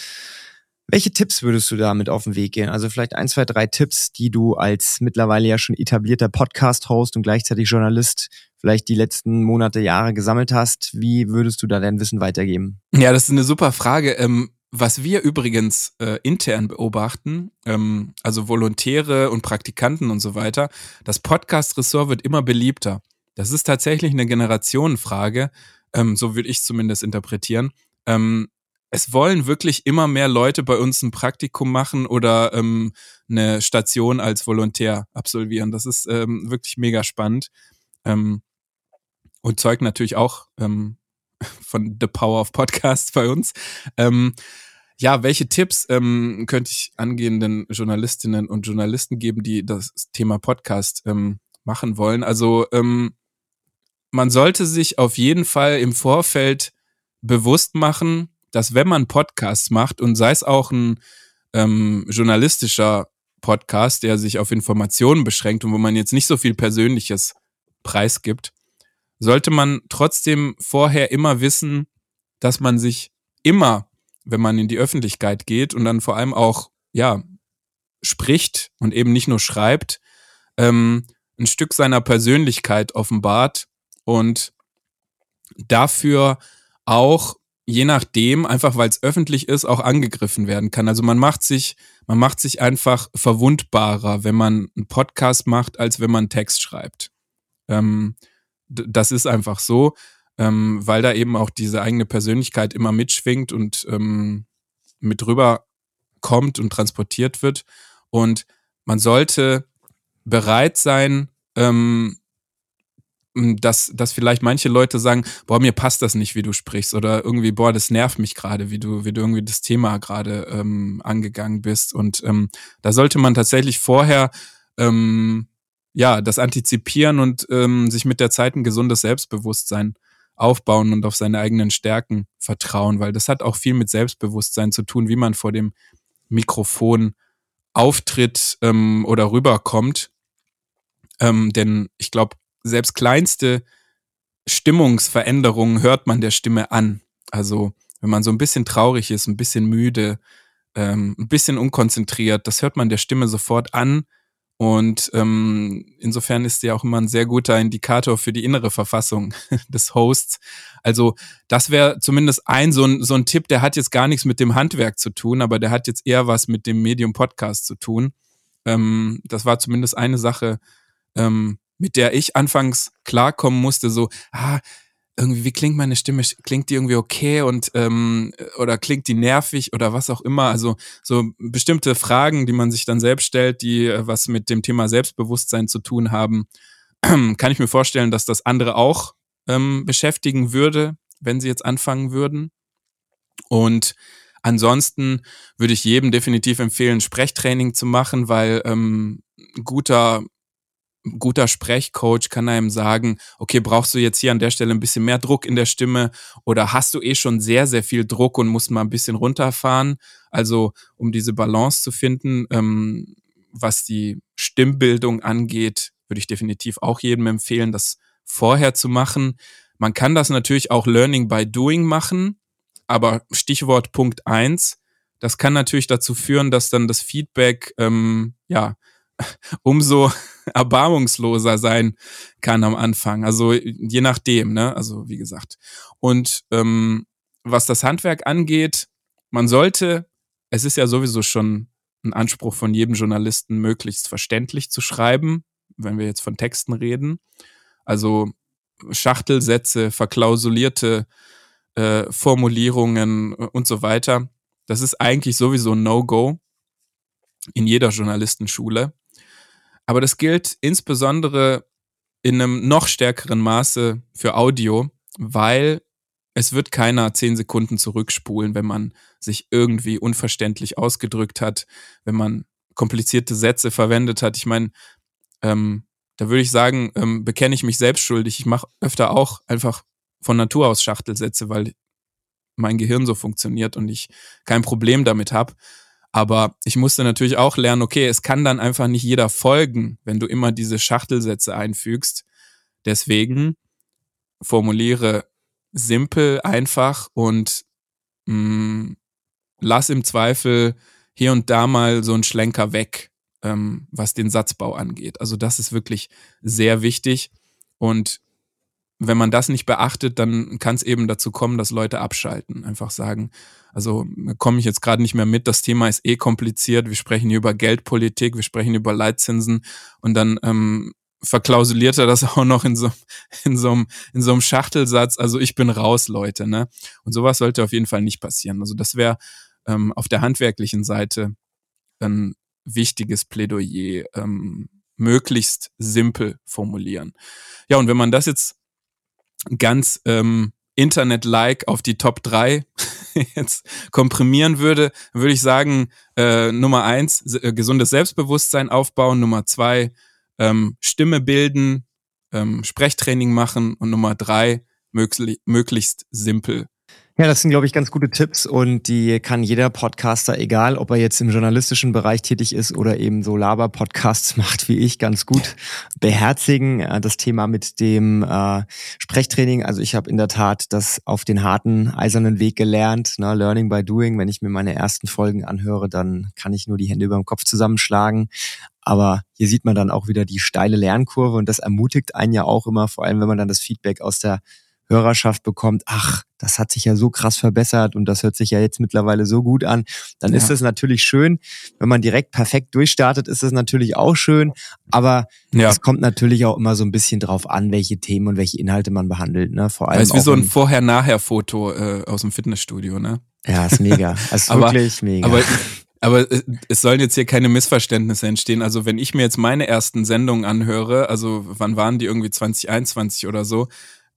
[SPEAKER 2] Welche Tipps würdest du da mit auf den Weg gehen? Also vielleicht ein, zwei, drei Tipps, die du als mittlerweile ja schon etablierter Podcast-Host und gleichzeitig Journalist vielleicht die letzten Monate, Jahre gesammelt hast. Wie würdest du da dein Wissen weitergeben?
[SPEAKER 1] Ja, das ist eine super Frage. Ähm, was wir übrigens äh, intern beobachten, ähm, also Volontäre und Praktikanten und so weiter, das Podcast-Ressort wird immer beliebter. Das ist tatsächlich eine Generationenfrage, ähm, so würde ich zumindest interpretieren. Ähm, es wollen wirklich immer mehr Leute bei uns ein Praktikum machen oder ähm, eine Station als Volontär absolvieren. Das ist ähm, wirklich mega spannend ähm, und zeugt natürlich auch ähm, (laughs) von The Power of Podcast bei uns. Ähm, ja, welche Tipps ähm, könnte ich angehenden Journalistinnen und Journalisten geben, die das Thema Podcast ähm, machen wollen? Also ähm, man sollte sich auf jeden Fall im Vorfeld bewusst machen, dass wenn man Podcasts macht und sei es auch ein ähm, journalistischer Podcast, der sich auf Informationen beschränkt und wo man jetzt nicht so viel Persönliches preisgibt, sollte man trotzdem vorher immer wissen, dass man sich immer, wenn man in die Öffentlichkeit geht und dann vor allem auch, ja, spricht und eben nicht nur schreibt, ähm, ein Stück seiner Persönlichkeit offenbart und dafür auch je nachdem, einfach weil es öffentlich ist, auch angegriffen werden kann. Also man macht sich, man macht sich einfach verwundbarer, wenn man einen Podcast macht, als wenn man Text schreibt. Ähm, das ist einfach so, ähm, weil da eben auch diese eigene Persönlichkeit immer mitschwingt und ähm, mit rüber kommt und transportiert wird. Und man sollte bereit sein, ähm, dass, dass vielleicht manche Leute sagen, boah, mir passt das nicht, wie du sprichst, oder irgendwie, boah, das nervt mich gerade, wie du, wie du irgendwie das Thema gerade ähm, angegangen bist. Und ähm, da sollte man tatsächlich vorher ähm, ja das antizipieren und ähm, sich mit der Zeit ein gesundes Selbstbewusstsein aufbauen und auf seine eigenen Stärken vertrauen, weil das hat auch viel mit Selbstbewusstsein zu tun, wie man vor dem Mikrofon auftritt ähm, oder rüberkommt. Ähm, denn ich glaube, selbst kleinste Stimmungsveränderungen hört man der Stimme an. Also wenn man so ein bisschen traurig ist, ein bisschen müde, ähm, ein bisschen unkonzentriert, das hört man der Stimme sofort an. Und ähm, insofern ist sie auch immer ein sehr guter Indikator für die innere Verfassung (laughs) des Hosts. Also das wäre zumindest ein so, ein so ein Tipp, der hat jetzt gar nichts mit dem Handwerk zu tun, aber der hat jetzt eher was mit dem Medium Podcast zu tun. Ähm, das war zumindest eine Sache, ähm, mit der ich anfangs klarkommen musste, so, ah, irgendwie, wie klingt meine Stimme? Klingt die irgendwie okay und ähm, oder klingt die nervig oder was auch immer? Also so bestimmte Fragen, die man sich dann selbst stellt, die äh, was mit dem Thema Selbstbewusstsein zu tun haben, (clears throat) kann ich mir vorstellen, dass das andere auch ähm, beschäftigen würde, wenn sie jetzt anfangen würden. Und ansonsten würde ich jedem definitiv empfehlen, Sprechtraining zu machen, weil ähm, guter guter Sprechcoach kann einem sagen, okay, brauchst du jetzt hier an der Stelle ein bisschen mehr Druck in der Stimme oder hast du eh schon sehr, sehr viel Druck und musst mal ein bisschen runterfahren? Also, um diese Balance zu finden, ähm, was die Stimmbildung angeht, würde ich definitiv auch jedem empfehlen, das vorher zu machen. Man kann das natürlich auch Learning by Doing machen, aber Stichwort Punkt eins, das kann natürlich dazu führen, dass dann das Feedback ähm, ja umso (laughs) erbarmungsloser sein kann am Anfang. Also je nachdem, ne? Also wie gesagt. Und ähm, was das Handwerk angeht, man sollte, es ist ja sowieso schon ein Anspruch von jedem Journalisten, möglichst verständlich zu schreiben, wenn wir jetzt von Texten reden. Also Schachtelsätze, verklausulierte äh, Formulierungen und so weiter. Das ist eigentlich sowieso ein No-Go in jeder Journalistenschule. Aber das gilt insbesondere in einem noch stärkeren Maße für Audio, weil es wird keiner zehn Sekunden zurückspulen, wenn man sich irgendwie unverständlich ausgedrückt hat, wenn man komplizierte Sätze verwendet hat. Ich meine, ähm, da würde ich sagen, ähm, bekenne ich mich selbst schuldig. Ich mache öfter auch einfach von Natur aus Schachtelsätze, weil mein Gehirn so funktioniert und ich kein Problem damit habe. Aber ich musste natürlich auch lernen, okay, es kann dann einfach nicht jeder folgen, wenn du immer diese Schachtelsätze einfügst. Deswegen formuliere simpel, einfach und mh, mm, lass im Zweifel hier und da mal so einen Schlenker weg, ähm, was den Satzbau angeht. Also das ist wirklich sehr wichtig. Und wenn man das nicht beachtet, dann kann es eben dazu kommen, dass Leute abschalten. Einfach sagen, also komme ich jetzt gerade nicht mehr mit, das Thema ist eh kompliziert, wir sprechen hier über Geldpolitik, wir sprechen über Leitzinsen und dann ähm, verklausuliert er das (laughs) auch noch in so, in so, einem, in so einem Schachtelsatz, also ich bin raus, Leute. Ne? Und sowas sollte auf jeden Fall nicht passieren. Also das wäre ähm, auf der handwerklichen Seite ein wichtiges Plädoyer, ähm, möglichst simpel formulieren. Ja, und wenn man das jetzt ganz ähm, Internet-like auf die Top 3 (laughs) jetzt komprimieren würde, würde ich sagen, äh, Nummer eins, äh, gesundes Selbstbewusstsein aufbauen, Nummer zwei, ähm, Stimme bilden, ähm, Sprechtraining machen. Und Nummer drei, möglich, möglichst simpel
[SPEAKER 2] ja, das sind, glaube ich, ganz gute Tipps und die kann jeder Podcaster, egal ob er jetzt im journalistischen Bereich tätig ist oder eben so Laber-Podcasts (laughs) macht wie ich, ganz gut beherzigen. Äh, das Thema mit dem äh, Sprechtraining, also ich habe in der Tat das auf den harten, eisernen Weg gelernt, ne? Learning by Doing. Wenn ich mir meine ersten Folgen anhöre, dann kann ich nur die Hände über dem Kopf zusammenschlagen. Aber hier sieht man dann auch wieder die steile Lernkurve und das ermutigt einen ja auch immer, vor allem wenn man dann das Feedback aus der Hörerschaft bekommt, ach, das hat sich ja so krass verbessert und das hört sich ja jetzt mittlerweile so gut an, dann ja. ist das natürlich schön. Wenn man direkt perfekt durchstartet, ist das natürlich auch schön. Aber ja. es kommt natürlich auch immer so ein bisschen drauf an, welche Themen und welche Inhalte man behandelt. Ne?
[SPEAKER 1] Vor allem. Das ist wie so ein Vorher-Nachher-Foto äh, aus dem Fitnessstudio, ne?
[SPEAKER 2] Ja, ist mega. (laughs) Ist aber, wirklich mega.
[SPEAKER 1] Aber aber es sollen jetzt hier keine Missverständnisse entstehen. Also wenn ich mir jetzt meine ersten Sendungen anhöre, also wann waren die irgendwie 2021 oder so,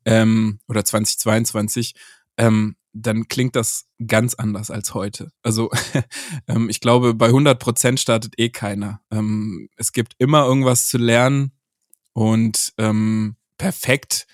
[SPEAKER 1] ähm, oder 2022, ähm, dann klingt das ganz anders als heute. Also (laughs) ähm, ich glaube, bei 100 Prozent startet eh keiner. Ähm, es gibt immer irgendwas zu lernen und ähm, perfekt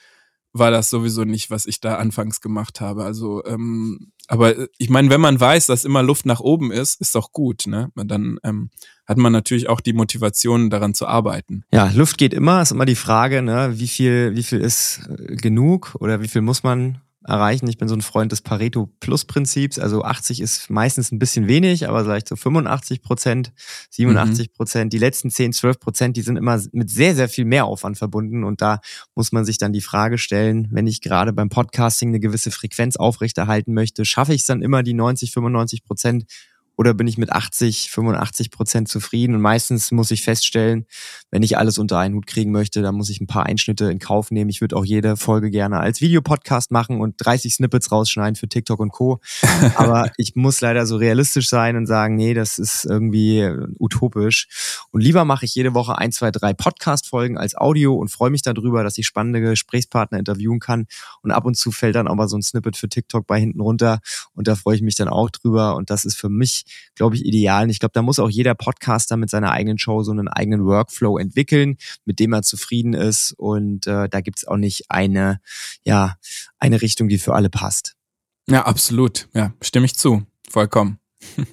[SPEAKER 1] war das sowieso nicht, was ich da anfangs gemacht habe. Also, ähm, aber äh, ich meine, wenn man weiß, dass immer Luft nach oben ist, ist doch gut, ne? Dann ähm, hat man natürlich auch die Motivation, daran zu arbeiten.
[SPEAKER 2] Ja, Luft geht immer, ist immer die Frage, ne? Wie viel, wie viel ist äh, genug oder wie viel muss man erreichen. Ich bin so ein Freund des Pareto Plus Prinzips. Also 80 ist meistens ein bisschen wenig, aber vielleicht so 85 Prozent, 87 Prozent. Mhm. Die letzten 10, 12 Prozent, die sind immer mit sehr, sehr viel Mehraufwand verbunden. Und da muss man sich dann die Frage stellen, wenn ich gerade beim Podcasting eine gewisse Frequenz aufrechterhalten möchte, schaffe ich es dann immer die 90, 95 Prozent oder bin ich mit 80, 85 Prozent zufrieden? Und meistens muss ich feststellen, wenn ich alles unter einen Hut kriegen möchte, dann muss ich ein paar Einschnitte in Kauf nehmen. Ich würde auch jede Folge gerne als Videopodcast machen und 30 Snippets rausschneiden für TikTok und Co. (laughs) Aber ich muss leider so realistisch sein und sagen, nee, das ist irgendwie utopisch. Und lieber mache ich jede Woche ein, zwei, drei Podcast-Folgen als Audio und freue mich darüber, dass ich spannende Gesprächspartner interviewen kann. Und ab und zu fällt dann auch mal so ein Snippet für TikTok bei hinten runter. Und da freue ich mich dann auch drüber. Und das ist für mich, glaube ich, ideal. Und ich glaube, da muss auch jeder Podcaster mit seiner eigenen Show so einen eigenen Workflow entwickeln, mit dem er zufrieden ist. Und äh, da gibt's auch nicht eine, ja, eine Richtung, die für alle passt.
[SPEAKER 1] Ja, absolut. Ja, stimme ich zu. Vollkommen. (laughs)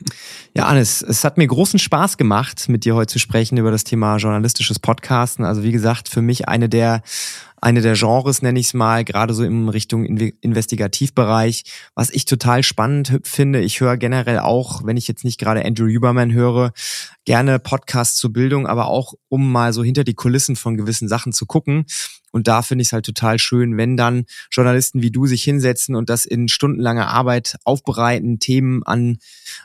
[SPEAKER 2] Ja, Anis, es hat mir großen Spaß gemacht, mit dir heute zu sprechen über das Thema journalistisches Podcasten. Also wie gesagt, für mich eine der eine der Genres, nenne ich es mal, gerade so in Richtung Investigativbereich, was ich total spannend finde. Ich höre generell auch, wenn ich jetzt nicht gerade Andrew Huberman höre, gerne Podcasts zur Bildung, aber auch um mal so hinter die Kulissen von gewissen Sachen zu gucken. Und da finde ich es halt total schön, wenn dann Journalisten wie du sich hinsetzen und das in stundenlanger Arbeit aufbereiten, Themen an,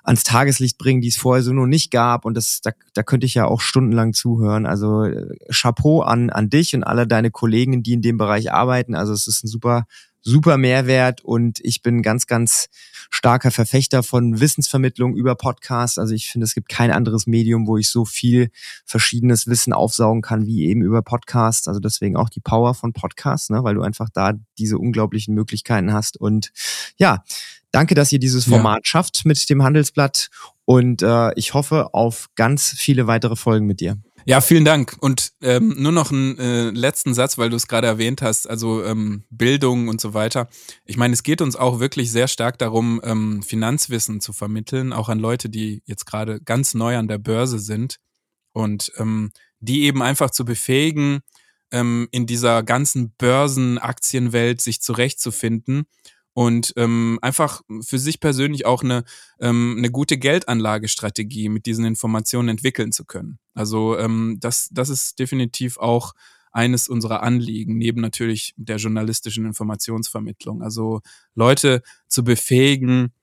[SPEAKER 2] ans Tageslicht bringen, die es vorher so noch nicht gab. Und das, da, da könnte ich ja auch stundenlang zuhören. Also äh, Chapeau an, an dich und alle deine Kollegen, die in dem Bereich arbeiten. Also es ist ein super, super Mehrwert und ich bin ganz, ganz starker Verfechter von Wissensvermittlung über Podcasts. Also ich finde, es gibt kein anderes Medium, wo ich so viel verschiedenes Wissen aufsaugen kann wie eben über Podcasts. Also deswegen auch die Power von Podcasts, ne? weil du einfach da diese unglaublichen Möglichkeiten hast. Und ja, danke, dass ihr dieses Format ja. schafft mit dem Handelsblatt. Und äh, ich hoffe auf ganz viele weitere Folgen mit dir.
[SPEAKER 1] Ja, vielen Dank. Und ähm, nur noch einen äh, letzten Satz, weil du es gerade erwähnt hast, also ähm, Bildung und so weiter. Ich meine, es geht uns auch wirklich sehr stark darum, ähm, Finanzwissen zu vermitteln, auch an Leute, die jetzt gerade ganz neu an der Börse sind und ähm, die eben einfach zu befähigen, ähm, in dieser ganzen Börsenaktienwelt sich zurechtzufinden und ähm, einfach für sich persönlich auch eine, ähm, eine gute Geldanlagestrategie mit diesen Informationen entwickeln zu können. Also ähm, das, das ist definitiv auch eines unserer Anliegen, neben natürlich der journalistischen Informationsvermittlung. Also Leute zu befähigen,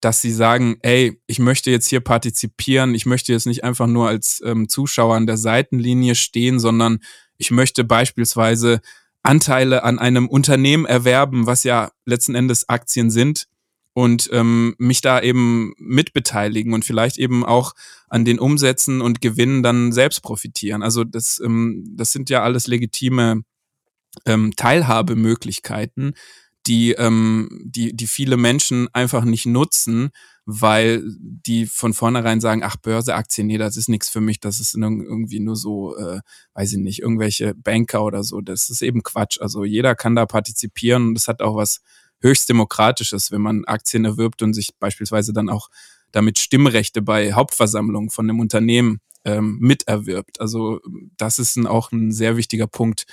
[SPEAKER 1] dass sie sagen, ey, ich möchte jetzt hier partizipieren, ich möchte jetzt nicht einfach nur als ähm, Zuschauer an der Seitenlinie stehen, sondern ich möchte beispielsweise Anteile an einem Unternehmen erwerben, was ja letzten Endes Aktien sind und ähm, mich da eben mitbeteiligen und vielleicht eben auch an den Umsätzen und Gewinnen dann selbst profitieren. Also das, ähm, das sind ja alles legitime ähm, Teilhabemöglichkeiten, die, ähm, die, die viele Menschen einfach nicht nutzen, weil die von vornherein sagen, ach, Börseaktien, nee, das ist nichts für mich, das ist irgendwie nur so, äh, weiß ich nicht, irgendwelche Banker oder so. Das ist eben Quatsch. Also jeder kann da partizipieren und das hat auch was höchst Demokratisches, wenn man Aktien erwirbt und sich beispielsweise dann auch damit Stimmrechte bei Hauptversammlungen von einem Unternehmen ähm, miterwirbt. Also das ist ein, auch ein sehr wichtiger Punkt,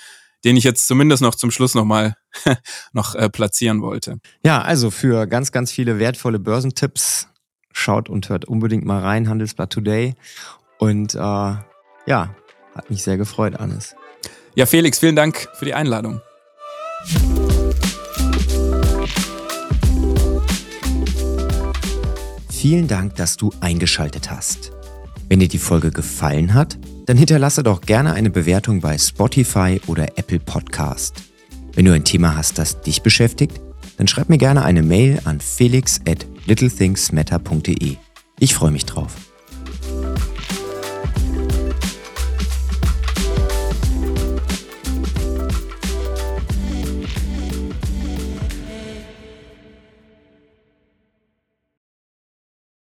[SPEAKER 1] den ich jetzt zumindest noch zum Schluss nochmal (laughs) noch äh, platzieren wollte.
[SPEAKER 2] Ja, also für ganz, ganz viele wertvolle Börsentipps schaut und hört unbedingt mal rein, Handelsblatt Today. Und äh, ja, hat mich sehr gefreut, Anis.
[SPEAKER 1] Ja, Felix, vielen Dank für die Einladung.
[SPEAKER 2] Vielen Dank, dass du eingeschaltet hast. Wenn dir die Folge gefallen hat, dann hinterlasse doch gerne eine Bewertung bei Spotify oder Apple Podcast. Wenn du ein Thema hast, das dich beschäftigt, dann schreib mir gerne eine Mail an felix at littlethingsmatter.de. Ich freue mich drauf.